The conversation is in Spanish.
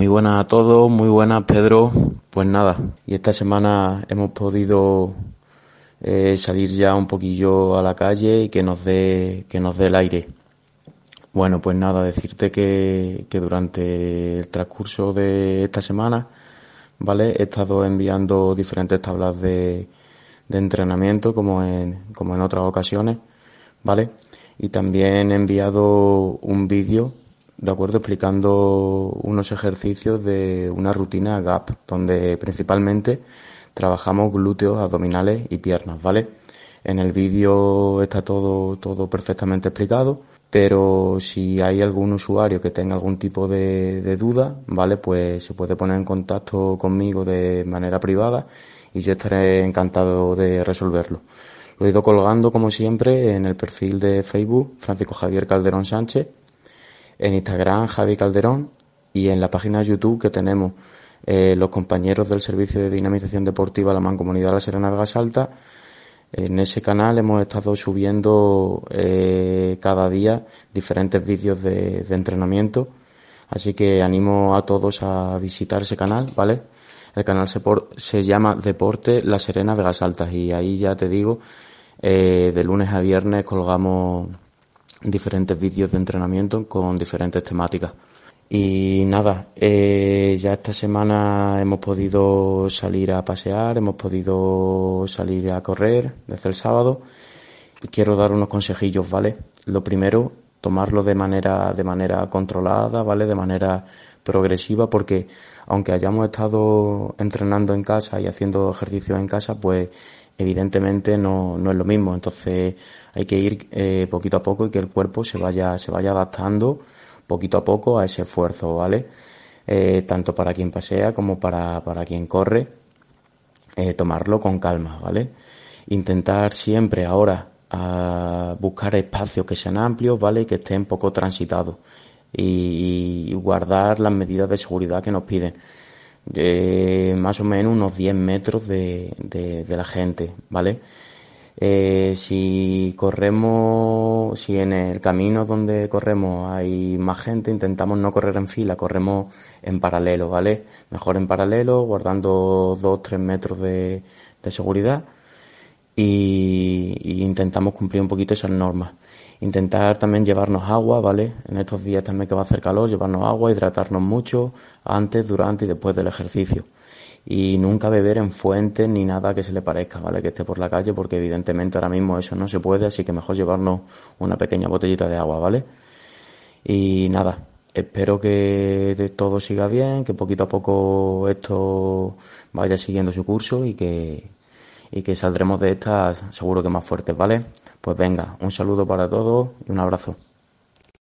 Muy buenas a todos, muy buenas Pedro. Pues nada, y esta semana hemos podido eh, salir ya un poquillo a la calle y que nos dé que nos dé el aire. Bueno, pues nada, decirte que, que durante el transcurso de esta semana, ¿vale? He estado enviando diferentes tablas de, de entrenamiento como en, como en otras ocasiones, ¿vale? Y también he enviado un vídeo de acuerdo, explicando unos ejercicios de una rutina GAP, donde principalmente trabajamos glúteos, abdominales y piernas, ¿vale? En el vídeo está todo, todo perfectamente explicado, pero si hay algún usuario que tenga algún tipo de, de duda, ¿vale? Pues se puede poner en contacto conmigo de manera privada y yo estaré encantado de resolverlo. Lo he ido colgando, como siempre, en el perfil de Facebook, Francisco Javier Calderón Sánchez, en Instagram Javi Calderón y en la página de YouTube que tenemos eh, los compañeros del Servicio de Dinamización Deportiva La Mancomunidad La Serena Vega Salta. En ese canal hemos estado subiendo eh, cada día diferentes vídeos de, entrenamiento, así que animo a todos a visitar ese canal, ¿vale? El canal se, se llama Deporte La Serena Vega Salta y ahí ya te digo, eh, de lunes a viernes colgamos diferentes vídeos de entrenamiento con diferentes temáticas. Y nada, eh, ya esta semana hemos podido salir a pasear, hemos podido salir a correr desde el sábado. Y quiero dar unos consejillos, ¿vale? Lo primero, tomarlo de manera, de manera controlada, ¿vale? De manera progresiva, porque aunque hayamos estado entrenando en casa y haciendo ejercicios en casa, pues evidentemente no, no es lo mismo. Entonces hay que ir eh, poquito a poco y que el cuerpo se vaya, se vaya adaptando poquito a poco a ese esfuerzo, ¿vale? Eh, tanto para quien pasea como para, para quien corre, eh, tomarlo con calma, ¿vale? Intentar siempre ahora a buscar espacios que sean amplios, ¿vale? Y que estén poco transitados y, guardar las medidas de seguridad que nos piden. Eh, más o menos unos 10 metros de, de, la gente, ¿vale? Eh, si corremos, si en el camino donde corremos hay más gente, intentamos no correr en fila, corremos en paralelo, ¿vale? Mejor en paralelo, guardando 2-3 metros de, de seguridad y, intentamos cumplir un poquito esas normas. Intentar también llevarnos agua, ¿vale? En estos días también que va a hacer calor, llevarnos agua, hidratarnos mucho antes, durante y después del ejercicio. Y nunca beber en fuentes ni nada que se le parezca, ¿vale? Que esté por la calle, porque evidentemente ahora mismo eso no se puede, así que mejor llevarnos una pequeña botellita de agua, ¿vale? Y nada, espero que todo siga bien, que poquito a poco esto vaya siguiendo su curso y que, y que saldremos de esta seguro que más fuertes, ¿vale? Pues venga, un saludo para todos y un abrazo.